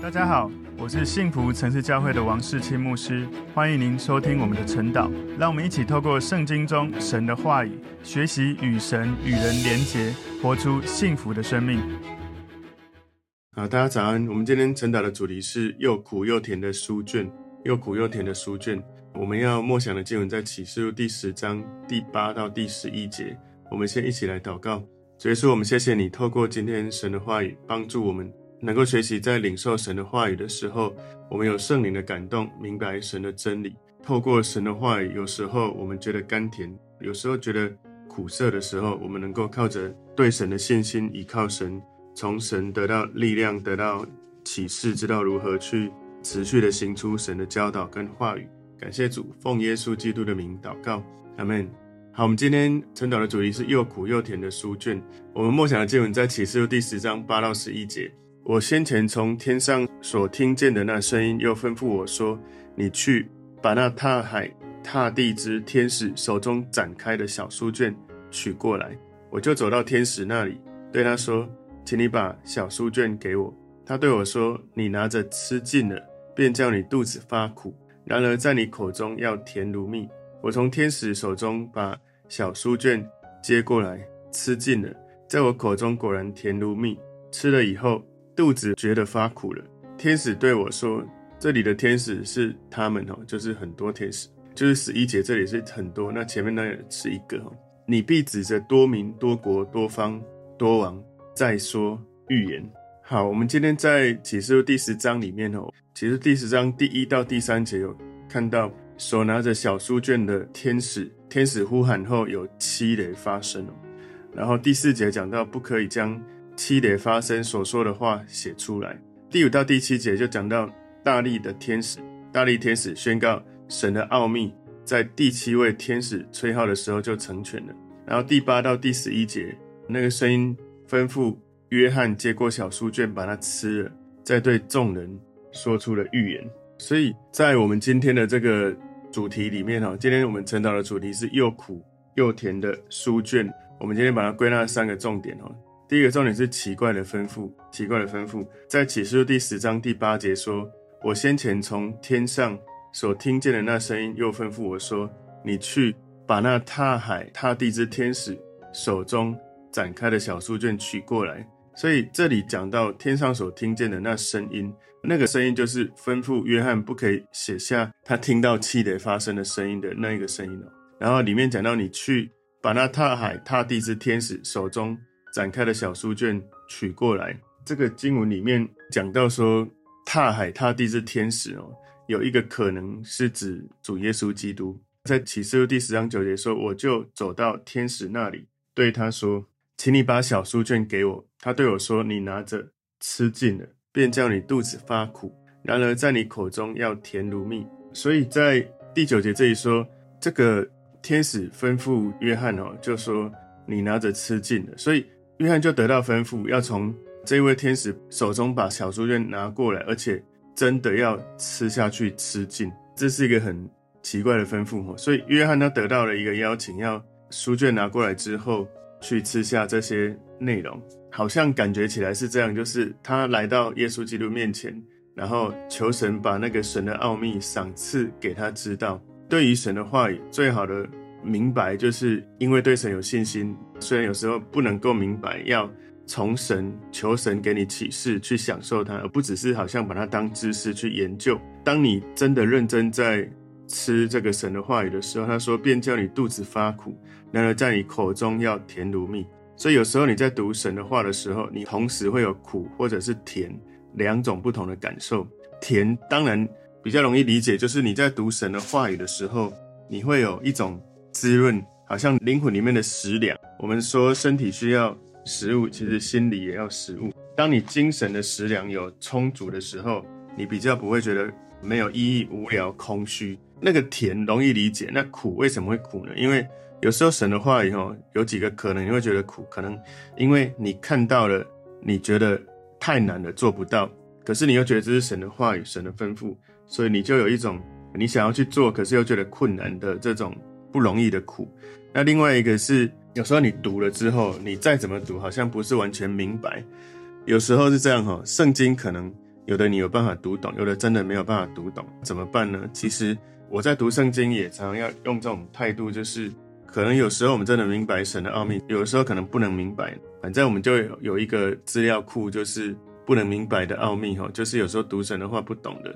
大家好，我是幸福城市教会的王世清牧师，欢迎您收听我们的晨祷。让我们一起透过圣经中神的话语，学习与神与人连结，活出幸福的生命。好，大家早安。我们今天晨祷的主题是又苦又甜的书卷，又苦又甜的书卷。我们要默想的经文在启示录第十章第八到第十一节。我们先一起来祷告。主耶稣，我们谢谢你，透过今天神的话语，帮助我们能够学习在领受神的话语的时候，我们有圣灵的感动，明白神的真理。透过神的话语，有时候我们觉得甘甜，有时候觉得苦涩的时候，我们能够靠着对神的信心，依靠神，从神得到力量，得到启示，知道如何去持续的行出神的教导跟话语。感谢主，奉耶稣基督的名祷告，阿门。好，我们今天晨祷的主题是又苦又甜的书卷。我们默想的经文在启示录第十章八到十一节。我先前从天上所听见的那声音，又吩咐我说：“你去把那踏海踏地之天使手中展开的小书卷取过来。”我就走到天使那里，对他说：“请你把小书卷给我。”他对我说：“你拿着吃尽了，便叫你肚子发苦；然而在你口中要甜如蜜。”我从天使手中把小书卷接过来，吃尽了，在我口中果然甜如蜜。吃了以后，肚子觉得发苦了。天使对我说：“这里的天使是他们哦，就是很多天使，就是十一节这里是很多，那前面那是一个哦。你必指着多民、多国、多方、多王，再说预言。”好，我们今天在启示录第十章里面哦，其实第十章第一到第三节有看到手拿着小书卷的天使。天使呼喊后，有七雷发生哦。然后第四节讲到，不可以将七雷发生所说的话写出来。第五到第七节就讲到大力的天使，大力天使宣告神的奥秘，在第七位天使吹号的时候就成全了。然后第八到第十一节，那个声音吩咐约翰接过小书卷，把它吃了，再对众人说出了预言。所以在我们今天的这个。主题里面哈，今天我们晨祷的主题是又苦又甜的书卷。我们今天把它归纳三个重点哦。第一个重点是奇怪的吩咐，奇怪的吩咐，在启示录第十章第八节说：“我先前从天上所听见的那声音，又吩咐我说：你去把那踏海踏地之天使手中展开的小书卷取过来。”所以这里讲到天上所听见的那声音，那个声音就是吩咐约翰不可以写下他听到七雷发生的声音的那一个声音哦。然后里面讲到你去把那踏海踏地之天使手中展开的小书卷取过来。这个经文里面讲到说，踏海踏地之天使哦，有一个可能是指主耶稣基督。在启示录第十章九节说，我就走到天使那里，对他说。请你把小书卷给我。他对我说：“你拿着吃尽了，便叫你肚子发苦；然而在你口中要甜如蜜。”所以在第九节这里说，这个天使吩咐约翰哦，就说：“你拿着吃尽了。”所以约翰就得到吩咐，要从这位天使手中把小书卷拿过来，而且真的要吃下去吃尽。这是一个很奇怪的吩咐。所以约翰他得到了一个邀请，要书卷拿过来之后。去吃下这些内容，好像感觉起来是这样，就是他来到耶稣基督面前，然后求神把那个神的奥秘赏赐给他知道。对于神的话语，最好的明白，就是因为对神有信心。虽然有时候不能够明白，要从神求神给你启示，去享受它，而不只是好像把它当知识去研究。当你真的认真在吃这个神的话语的时候，他说：“便叫你肚子发苦。”然而，在你口中要甜如蜜，所以有时候你在读神的话的时候，你同时会有苦或者是甜两种不同的感受。甜当然比较容易理解，就是你在读神的话语的时候，你会有一种滋润，好像灵魂里面的食粮。我们说身体需要食物，其实心里也要食物。当你精神的食粮有充足的时候，你比较不会觉得没有意义、无聊、空虚。那个甜容易理解，那苦为什么会苦呢？因为有时候神的话语吼，有几个可能你会觉得苦，可能因为你看到了，你觉得太难了，做不到，可是你又觉得这是神的话语，神的吩咐，所以你就有一种你想要去做，可是又觉得困难的这种不容易的苦。那另外一个是，有时候你读了之后，你再怎么读，好像不是完全明白。有时候是这样哈，圣经可能有的你有办法读懂，有的真的没有办法读懂，怎么办呢？其实我在读圣经也常常要用这种态度，就是可能有时候我们真的明白神的奥秘，有的时候可能不能明白。反正我们就有有一个资料库，就是不能明白的奥秘哈，就是有时候读神的话不懂的，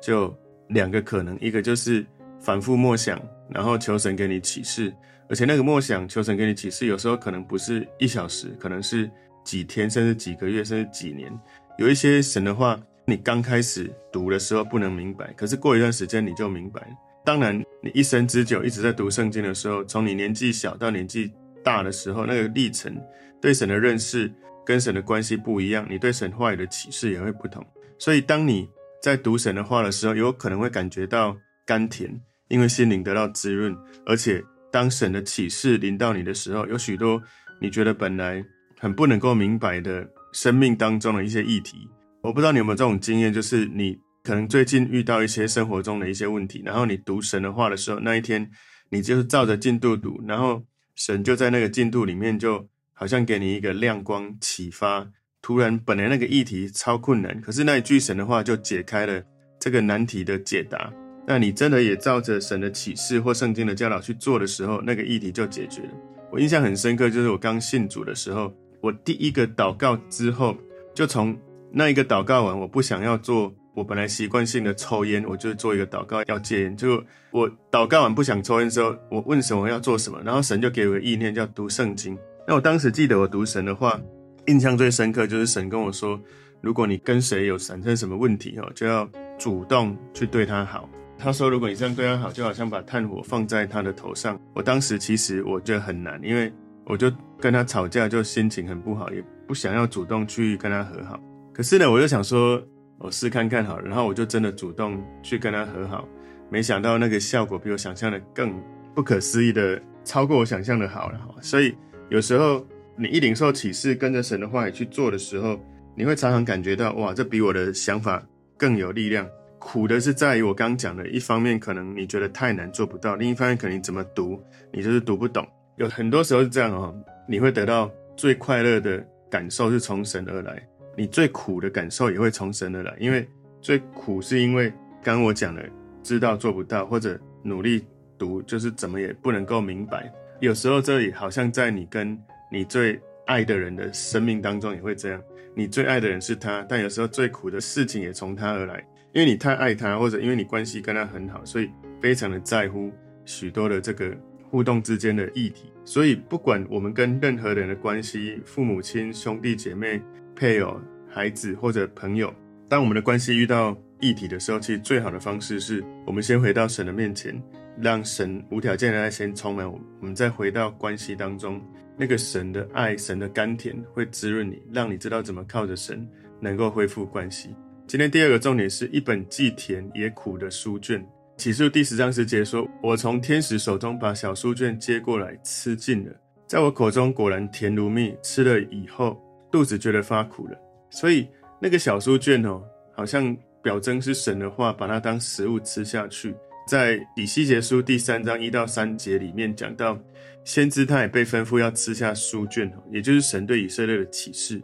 就两个可能，一个就是反复默想，然后求神给你启示，而且那个默想求神给你启示，有时候可能不是一小时，可能是几天，甚至几个月，甚至几年。有一些神的话，你刚开始读的时候不能明白，可是过一段时间你就明白。当然，你一生之久一直在读圣经的时候，从你年纪小到年纪大的时候，那个历程对神的认识跟神的关系不一样，你对神话语的启示也会不同。所以，当你在读神的话的时候，有可能会感觉到甘甜，因为心灵得到滋润。而且，当神的启示临到你的时候，有许多你觉得本来很不能够明白的。生命当中的一些议题，我不知道你有没有这种经验，就是你可能最近遇到一些生活中的一些问题，然后你读神的话的时候，那一天你就是照着进度读，然后神就在那个进度里面，就好像给你一个亮光启发。突然，本来那个议题超困难，可是那一句神的话就解开了这个难题的解答。那你真的也照着神的启示或圣经的教导去做的时候，那个议题就解决了。我印象很深刻，就是我刚信主的时候。我第一个祷告之后，就从那一个祷告完，我不想要做我本来习惯性的抽烟，我就做一个祷告要戒烟。就我祷告完不想抽烟之后，我问神我要做什么，然后神就给我意念叫读圣经。那我当时记得我读神的话，印象最深刻就是神跟我说，如果你跟谁有产生什么问题哦，就要主动去对他好。他说，如果你这样对他好，就好像把炭火放在他的头上。我当时其实我觉得很难，因为。我就跟他吵架，就心情很不好，也不想要主动去跟他和好。可是呢，我就想说，我试看看好了，然后我就真的主动去跟他和好。没想到那个效果比我想象的更不可思议的，超过我想象的好了。所以有时候你一领受启示，跟着神的话语去做的时候，你会常常感觉到，哇，这比我的想法更有力量。苦的是在于我刚讲的，一方面可能你觉得太难做不到，另一方面可能你怎么读，你就是读不懂。有很多时候是这样哦，你会得到最快乐的感受是从神而来，你最苦的感受也会从神而来，因为最苦是因为刚刚我讲的，知道做不到或者努力读就是怎么也不能够明白。有时候这里好像在你跟你最爱的人的生命当中也会这样，你最爱的人是他，但有时候最苦的事情也从他而来，因为你太爱他，或者因为你关系跟他很好，所以非常的在乎许多的这个。互动之间的议题，所以不管我们跟任何人的关系，父母亲、兄弟姐妹、配偶、孩子或者朋友，当我们的关系遇到议题的时候，其实最好的方式是我们先回到神的面前，让神无条件的爱先充满我们，再回到关系当中，那个神的爱、神的甘甜会滋润你，让你知道怎么靠着神能够恢复关系。今天第二个重点是一本既甜也苦的书卷。启示第十章十节说：“我从天使手中把小书卷接过来，吃尽了，在我口中果然甜如蜜。吃了以后，肚子觉得发苦了。所以那个小书卷哦，好像表征是神的话，把它当食物吃下去。在以西结书第三章一到三节里面讲到，先知他也被吩咐要吃下书卷哦，也就是神对以色列的启示。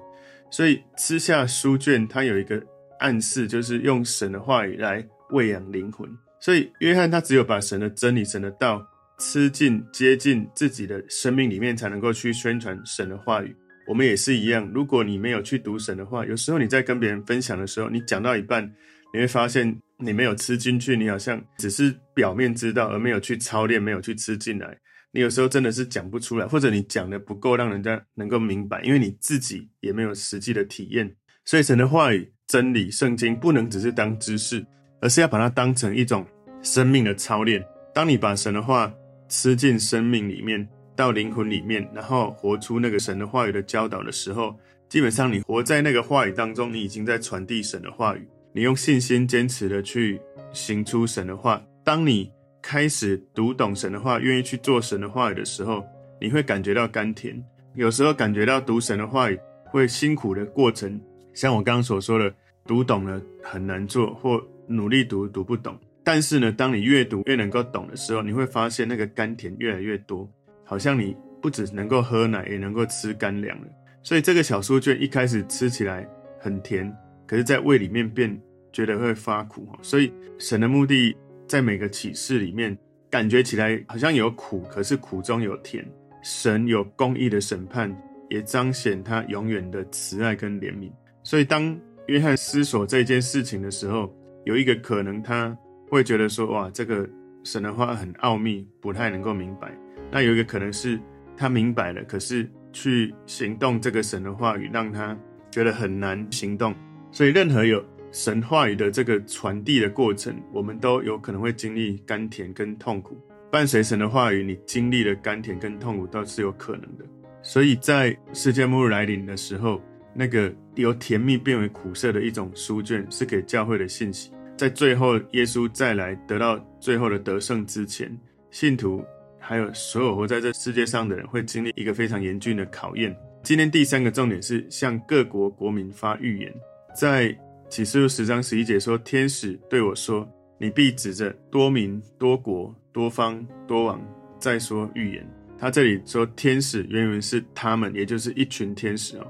所以吃下书卷，它有一个暗示，就是用神的话语来喂养灵魂。”所以，约翰他只有把神的真理、神的道吃进、接近自己的生命里面，才能够去宣传神的话语。我们也是一样，如果你没有去读神的话，有时候你在跟别人分享的时候，你讲到一半，你会发现你没有吃进去，你好像只是表面知道，而没有去操练，没有去吃进来。你有时候真的是讲不出来，或者你讲的不够让人家能够明白，因为你自己也没有实际的体验。所以，神的话语、真理、圣经不能只是当知识。而是要把它当成一种生命的操练。当你把神的话吃进生命里面，到灵魂里面，然后活出那个神的话语的教导的时候，基本上你活在那个话语当中，你已经在传递神的话语。你用信心坚持的去行出神的话。当你开始读懂神的话，愿意去做神的话语的时候，你会感觉到甘甜。有时候感觉到读神的话语会辛苦的过程，像我刚刚所说的，读懂了很难做，或努力读读不懂，但是呢，当你越读越能够懂的时候，你会发现那个甘甜越来越多，好像你不只能够喝奶，也能够吃干粮了。所以这个小书卷一开始吃起来很甜，可是在胃里面变觉得会发苦。所以神的目的在每个启示里面，感觉起来好像有苦，可是苦中有甜。神有公义的审判，也彰显他永远的慈爱跟怜悯。所以当约翰思索这件事情的时候，有一个可能他会觉得说：哇，这个神的话很奥秘，不太能够明白。那有一个可能是他明白了，可是去行动这个神的话语，让他觉得很难行动。所以任何有神话语的这个传递的过程，我们都有可能会经历甘甜跟痛苦。伴随神的话语，你经历了甘甜跟痛苦都是有可能的。所以在世界末日来临的时候，那个由甜蜜变为苦涩的一种书卷，是给教会的信息。在最后耶稣再来得到最后的得胜之前，信徒还有所有活在这世界上的人，会经历一个非常严峻的考验。今天第三个重点是向各国国民发预言。在启示录十章十一节说：“天使对我说，你必指着多民、多国、多方、多王，再说预言。”他这里说天使，原文是他们，也就是一群天使哦。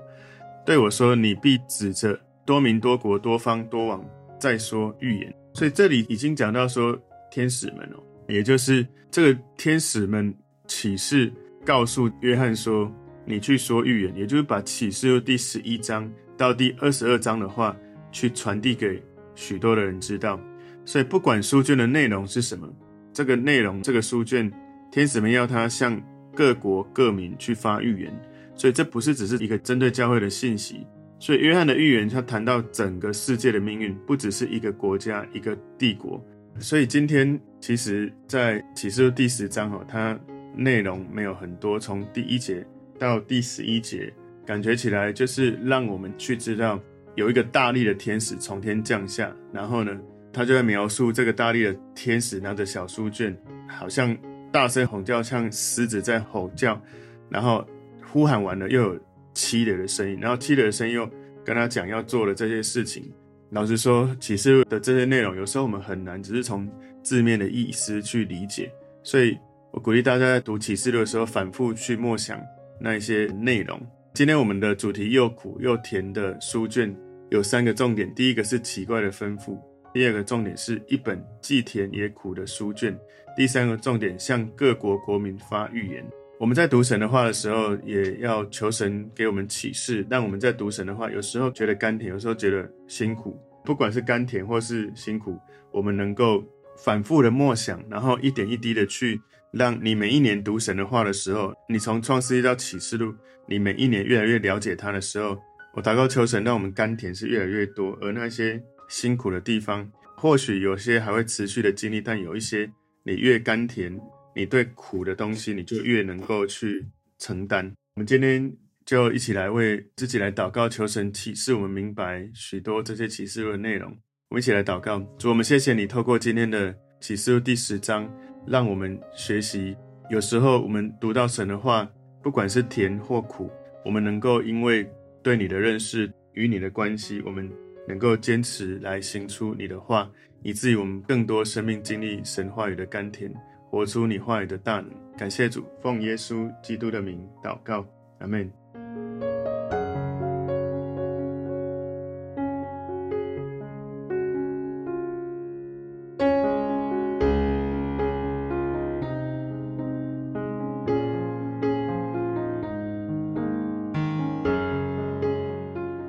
对我说：“你必指着多民、多国、多方、多王，再说预言。”所以这里已经讲到说天使们哦，也就是这个天使们启示告诉约翰说：“你去说预言。”也就是把启示录第十一章到第二十二章的话去传递给许多的人知道。所以不管书卷的内容是什么，这个内容这个书卷，天使们要他向各国各民去发预言。所以这不是只是一个针对教会的信息，所以约翰的预言他谈到整个世界的命运，不只是一个国家、一个帝国。所以今天其实，在启示录第十章哈，它内容没有很多，从第一节到第十一节，感觉起来就是让我们去知道有一个大力的天使从天降下，然后呢，他就在描述这个大力的天使拿着小书卷，好像大声吼叫，像狮子在吼叫，然后。呼喊完了，又有凄厉的声音，然后凄厉的声音又跟他讲要做的这些事情。老实说，启示录的这些内容，有时候我们很难只是从字面的意思去理解。所以我鼓励大家在读启示录的时候，反复去默想那一些内容。今天我们的主题又苦又甜的书卷有三个重点：第一个是奇怪的吩咐；第二个重点是一本既甜也苦的书卷；第三个重点向各国国民发预言。我们在读神的话的时候，也要求神给我们启示，但我们在读神的话，有时候觉得甘甜，有时候觉得辛苦。不管是甘甜或是辛苦，我们能够反复的默想，然后一点一滴的去让你每一年读神的话的时候，你从创世记到启示录，你每一年越来越了解他的时候，我祷告求神，让我们甘甜是越来越多，而那些辛苦的地方，或许有些还会持续的经历，但有一些你越甘甜。你对苦的东西，你就越能够去承担。我们今天就一起来为自己来祷告，求神启示我们明白许多这些启示录的内容。我们一起来祷告，主，我们谢谢你透过今天的启示录第十章，让我们学习。有时候我们读到神的话，不管是甜或苦，我们能够因为对你的认识与你的关系，我们能够坚持来行出你的话，以至于我们更多生命经历神话语的甘甜。活出你话语的大能，感谢主，奉耶稣基督的名祷告，阿门。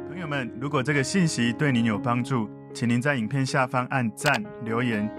朋友们，如果这个信息对您有帮助，请您在影片下方按赞留言。